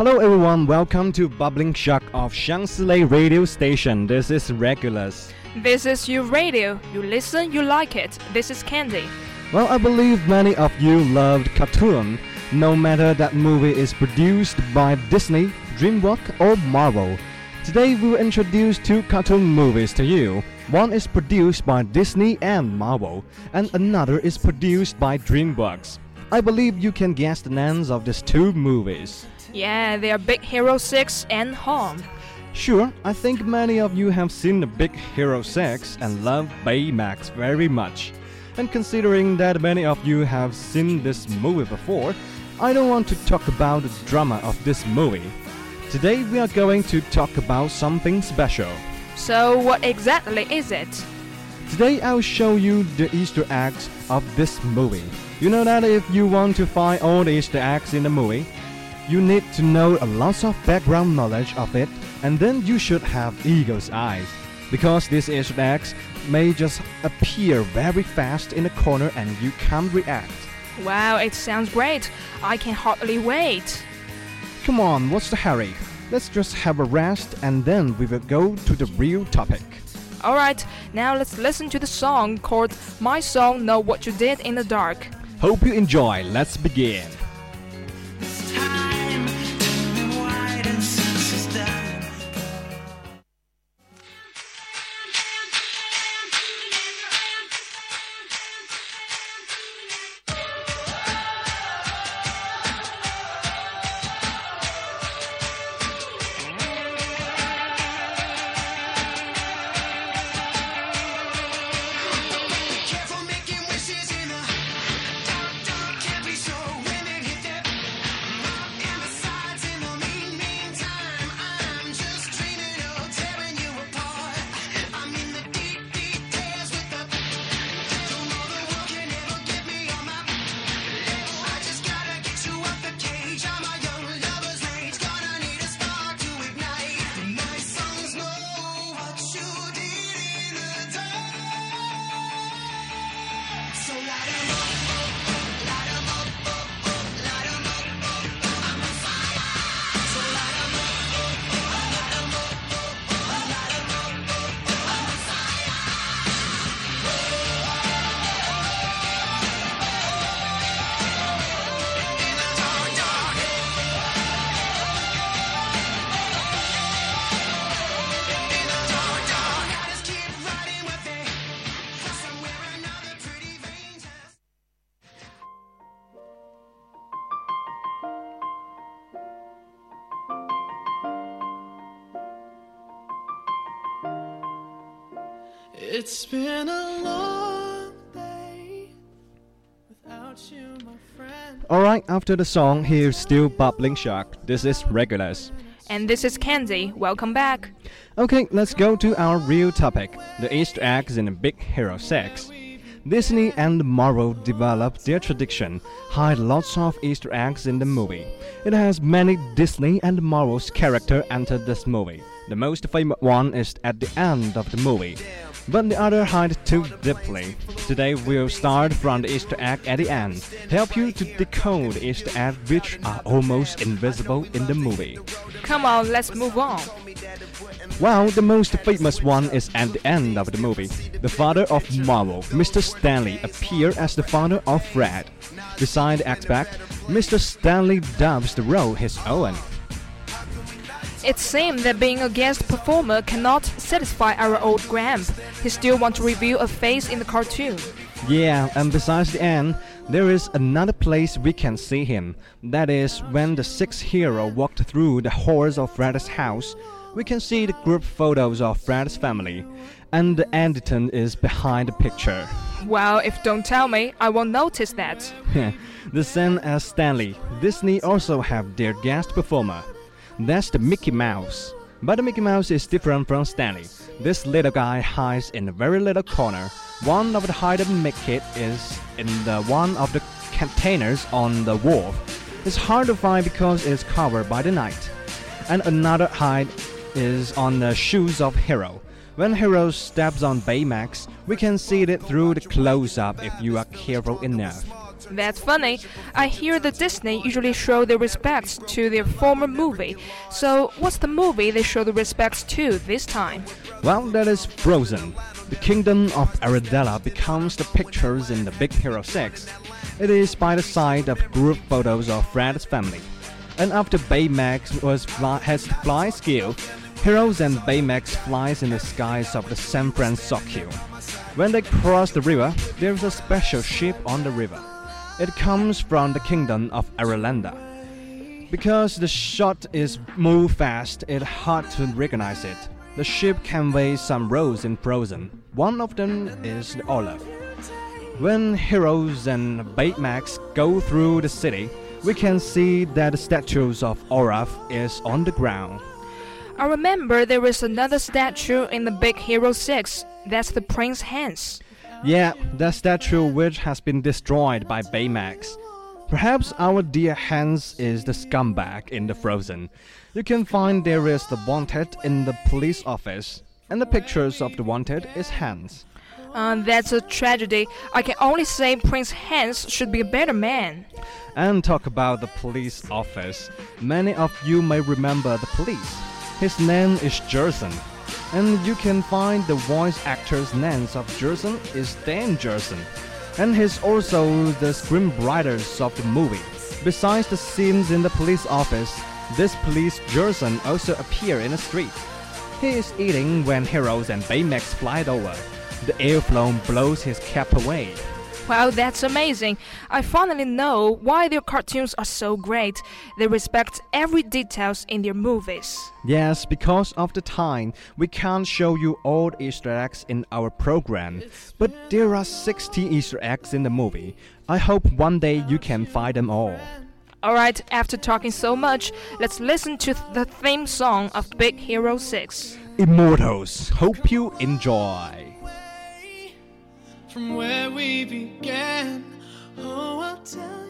Hello everyone, welcome to Bubbling Shock of Xiangsi Lake Radio Station. This is Regulus. This is your radio. You listen, you like it. This is Candy. Well, I believe many of you loved cartoon, no matter that movie is produced by Disney, DreamWorks or Marvel. Today we will introduce two cartoon movies to you. One is produced by Disney and Marvel, and another is produced by DreamWorks. I believe you can guess the names of these two movies. Yeah, they are Big Hero 6 and Home. Sure, I think many of you have seen the Big Hero 6 and love Baymax very much. And considering that many of you have seen this movie before, I don't want to talk about the drama of this movie. Today we are going to talk about something special. So, what exactly is it? Today I'll show you the Easter eggs of this movie. You know that if you want to find all the Easter eggs in the movie, you need to know a lot of background knowledge of it, and then you should have eagle's eyes. Because these Easter eggs may just appear very fast in a corner and you can't react. Wow, it sounds great. I can hardly wait. Come on, what's the hurry? Let's just have a rest and then we will go to the real topic. Alright, now let's listen to the song called My Song Know What You Did in the Dark. Hope you enjoy. Let's begin. It's been a long day without you, my friend. Alright, after the song, here's still Bubbling Shock. This is Regulus. And this is Candy. Welcome back. Okay, let's go to our real topic the Easter eggs in Big Hero 6. Disney and Marvel developed their tradition, hide lots of Easter eggs in the movie. It has many Disney and Marvel's character enter this movie. The most famous one is at the end of the movie, but the other hide too deeply. Today we'll start from the Easter egg at the end, help you to decode Easter eggs which are almost invisible in the movie. Come on, let's move on. Well, the most famous one is at the end of the movie. The father of Marvel, Mr. Stan Lee, appeared as the father of Fred. Beside the aspect, Mr. Stan Lee dubs the role his own. It seemed that being a guest performer cannot satisfy our old Gramp. He still wants to reveal a face in the cartoon. Yeah, and besides the end, there is another place we can see him. That is when the sixth hero walked through the halls of Fred's house. We can see the group photos of Fred's family, and the Anderton is behind the picture. Well, if don't tell me, I won't notice that. the same as Stan Lee, Disney also have their guest performer. That's the Mickey Mouse. But the Mickey Mouse is different from Stan Lee. This little guy hides in a very little corner. One of the hidden Mickey is in the one of the containers on the wharf. It's hard to find because it's covered by the night. And another hide is on the shoes of Hiro. When Hiro steps on Baymax, we can see it through the close-up if you are careful enough. That's funny. I hear that Disney usually show their respects to their former movie. So, what's the movie they show the respects to this time? Well, that is Frozen. The kingdom of Arendelle becomes the pictures in the Big Hero 6. It is by the side of group photos of Fred's family. And after Baymax was fly, has fly skill, Heroes and Baymax flies in the skies of the San Francisco. When they cross the river, there is a special ship on the river. It comes from the kingdom of Arendelle. Because the shot is move fast, it's hard to recognize it. The ship conveys some roles in Frozen. One of them is the Olaf. When Heroes and Baymax go through the city, we can see that the statues of Olaf is on the ground. I remember there is another statue in the Big Hero 6. That's the Prince Hans. Yeah, that statue which has been destroyed by Baymax. Perhaps our dear Hans is the scumbag in the Frozen. You can find there is the wanted in the police office, and the pictures of the wanted is Hans. Uh, that's a tragedy. I can only say Prince Hans should be a better man. And talk about the police office. Many of you may remember the police. His name is Gerson. And you can find the voice actor's names of Gerson is Dan Gerson. And he's also the screenwriters of the movie. Besides the scenes in the police office, this police Gerson also appear in the street. He is eating when Heroes and Baymax fly over. The airflow blows his cap away. Wow, that's amazing. I finally know why their cartoons are so great. They respect every details in their movies. Yes, because of the time, we can't show you all the Easter eggs in our program. But there are 60 Easter eggs in the movie. I hope one day you can find them all. Alright, after talking so much, let's listen to the theme song of Big Hero 6. Immortals, hope you enjoy. From where we began. Oh, I'll tell you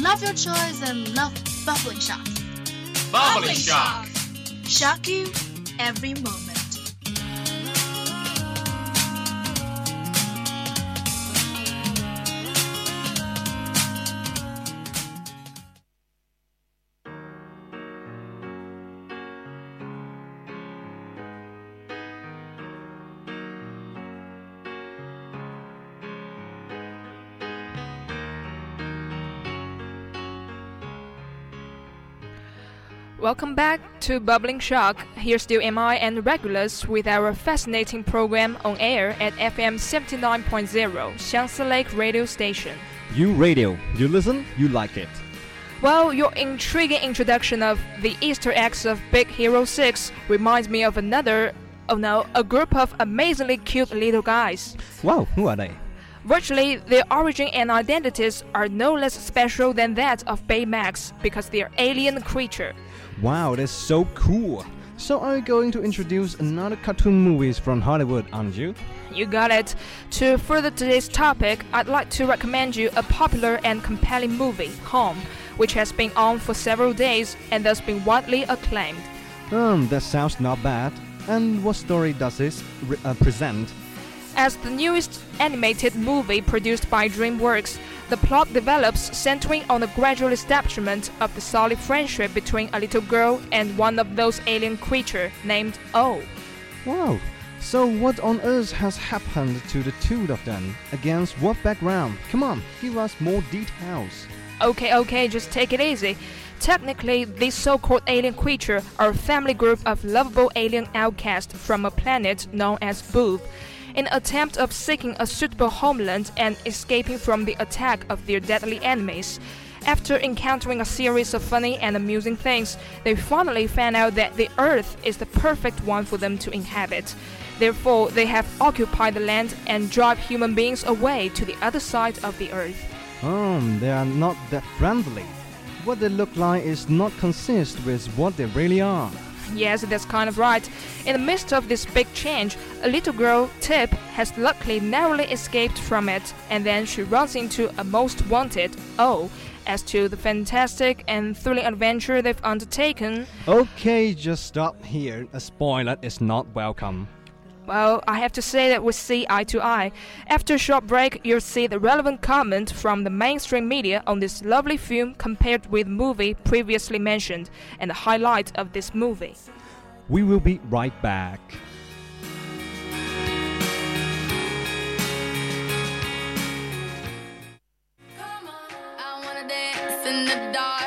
Love your choice and love Bubbling Shock. Bubbling shock. Shock you every moment. Welcome back to Bubbling Shock. Here still am I and Regulus with our fascinating program on air at FM 79.0 Xiangsi Lake Radio Station. You radio, you listen, you like it. Well, your intriguing introduction of the Easter eggs of Big Hero 6 reminds me of another, oh no, a group of amazingly cute little guys. Wow, who are they? Virtually, their origin and identities are no less special than that of Baymax because they are alien creature. Wow, that's so cool. So are you going to introduce another cartoon movies from Hollywood, aren't you? You got it. To further today's topic, I'd like to recommend you a popular and compelling movie, Home, which has been on for several days and thus been widely acclaimed. Um, that sounds not bad. And what story does this uh, present? As the newest animated movie produced by DreamWorks, the plot develops centering on the gradual establishment of the solid friendship between a little girl and one of those alien creatures named O. Wow. So what on earth has happened to the two of them? Against what background? Come on, give us more details. Okay, okay, just take it easy. Technically, these so-called alien creatures are a family group of lovable alien outcasts from a planet known as Booth. In attempt of seeking a suitable homeland and escaping from the attack of their deadly enemies. After encountering a series of funny and amusing things, they finally find out that the Earth is the perfect one for them to inhabit. Therefore, they have occupied the land and drive human beings away to the other side of the Earth. Um, they are not that friendly. What they look like is not consist with what they really are. Yes, that's kind of right. In the midst of this big change, a little girl, Tip, has luckily narrowly escaped from it, and then she runs into a most wanted O. As to the fantastic and thrilling adventure they've undertaken, Okay, just stop here. A spoiler is not welcome. Well, I have to say that we see eye to eye. After a short break, you'll see the relevant comment from the mainstream media on this lovely film compared with movie previously mentioned, and the highlight of this movie. We will be right back. I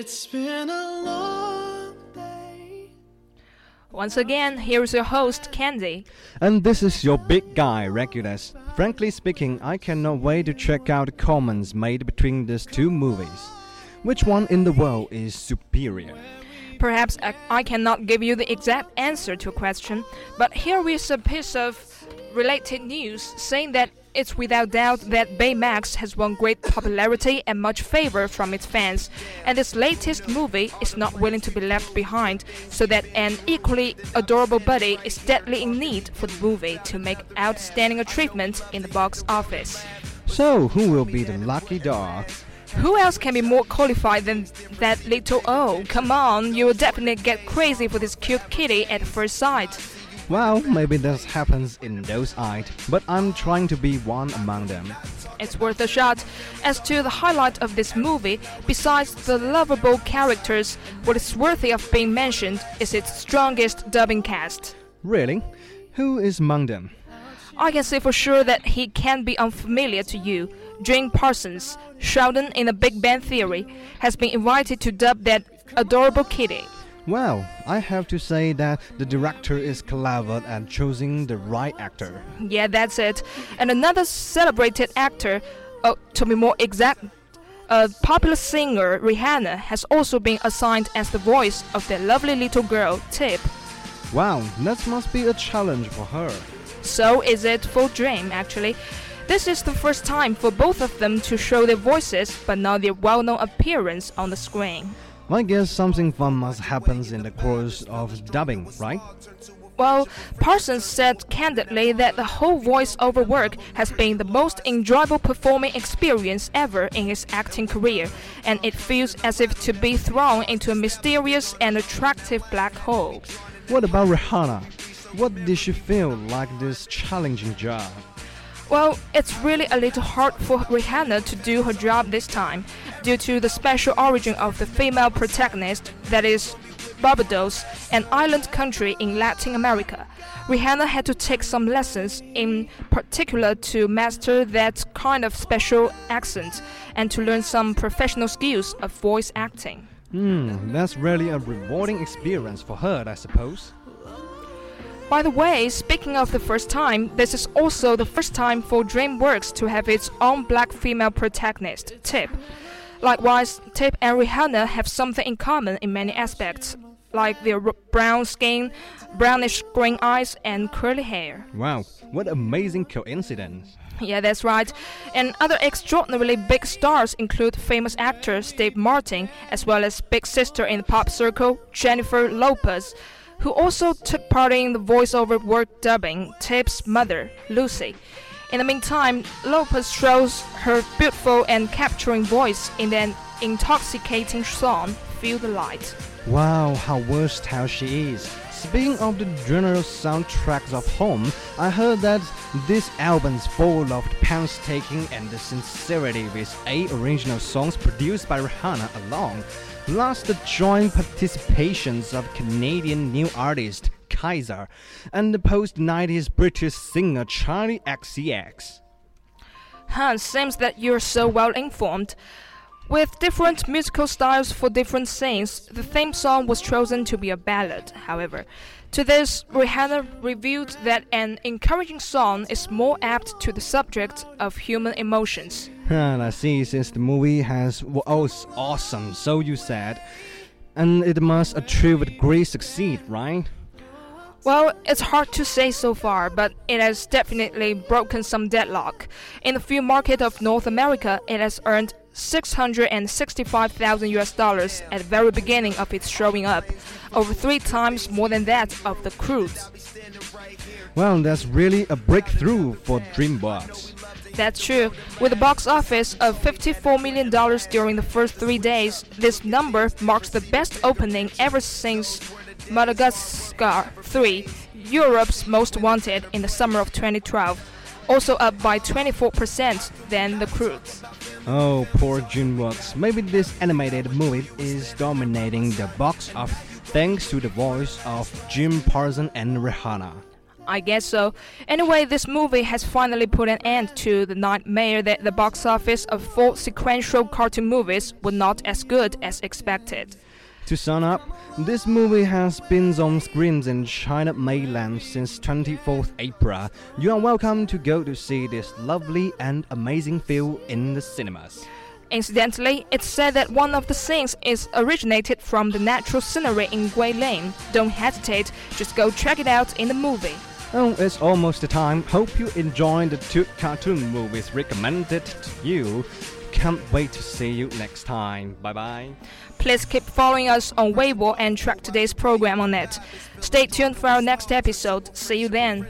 It's been a long day. Once again, here is your host, Candy. And this is your big guy, Regulus. Frankly speaking, I cannot wait to check out the comments made between these two movies. Which one in the world is superior? Perhaps I, I cannot give you the exact answer to a question, but here is a piece of related news saying that it's without doubt that Baymax has won great popularity and much favor from its fans, and its latest movie is not willing to be left behind, so that an equally adorable buddy is deadly in need for the movie to make outstanding achievement in the box office. So, who will be the lucky dog? Who else can be more qualified than that little O? Come on, you will definitely get crazy for this cute kitty at first sight. Well, maybe this happens in those eyes, but I'm trying to be one among them. It's worth a shot. As to the highlight of this movie, besides the lovable characters, what is worthy of being mentioned is its strongest dubbing cast. Really? Who is among them? I can say for sure that he can be unfamiliar to you. Jim Parsons, Sheldon in The Big Bang Theory, has been invited to dub that adorable kitty. Well, I have to say that the director is clever at choosing the right actor. Yeah, that's it. And another celebrated actor, uh, to be more exact, a popular singer, Rihanna, has also been assigned as the voice of the lovely little girl, Tip. Wow, that must be a challenge for her. So is it for Dream, actually. This is the first time for both of them to show their voices, but not their well known appearance on the screen. I guess something fun must happen in the course of dubbing, right? Well, Parsons said candidly that the whole voiceover work has been the most enjoyable performing experience ever in his acting career, and it feels as if to be thrown into a mysterious and attractive black hole. What about Rihanna? What did she feel like this challenging job? Well, it's really a little hard for Rihanna to do her job this time, due to the special origin of the female protagonist, that is, Barbados, an island country in Latin America. Rihanna had to take some lessons, in particular to master that kind of special accent and to learn some professional skills of voice acting. Hmm, that's really a rewarding experience for her, I suppose. By the way, speaking of the first time, this is also the first time for DreamWorks to have its own black female protagonist, Tip. Likewise, Tip and Rihanna have something in common in many aspects, like their brown skin, brownish green eyes, and curly hair. Wow, what amazing coincidence. Yeah, that's right. And other extraordinarily big stars include famous actor Steve Martin, as well as big sister in the pop circle, Jennifer Lopez, who also took part in the voiceover work dubbing Tip's mother, Lucy. In the meantime, Lopez shows her beautiful and capturing voice in an intoxicating song, Feel the Light. Wow, how versatile she is. Speaking of the general soundtracks of home, I heard that this album's full of painstaking and the sincerity with eight original songs produced by Rihanna alone, plus the joint participations of Canadian new artist Kiesza and the post-90s British singer Charli XCX. Huh, seems that you're so well informed. With different musical styles for different scenes, the theme song was chosen to be a ballad, however. To this, Rihanna revealed that an encouraging song is more apt to the subject of human emotions. And I see, since the movie has was oh, awesome, so you said, and it must achieve great succeed, right? Well, it's hard to say so far, but it has definitely broken some deadlock. In the film market of North America, it has earned 665,000 US dollars at the very beginning of its showing up, over three times more than that of The Croods. Well, that's really a breakthrough for DreamWorks. That's true. With a box office of $54 million during the first three days, this number marks the best opening ever since Madagascar 3, Europe's Most Wanted, in the summer of 2012, also up by 24% than The Croods. Oh, poor DreamWorks. Maybe this animated movie is dominating the box office thanks to the voice of Jim Parsons and Rihanna. I guess so. Anyway, this movie has finally put an end to the nightmare that the box office of full sequential cartoon movies were not as good as expected. To sum up, this movie has been on screens in China mainland since 24th April. You are welcome to go to see this lovely and amazing film in the cinemas. Incidentally, it's said that one of the scenes is originated from the natural scenery in Guilin. Don't hesitate, just go check it out in the movie. Oh, it's almost the time. Hope you enjoyed the two cartoon movies recommended to you. Can't wait to see you next time. Bye bye. Please keep following us on Weibo and track today's program on it. Stay tuned for our next episode. See you then.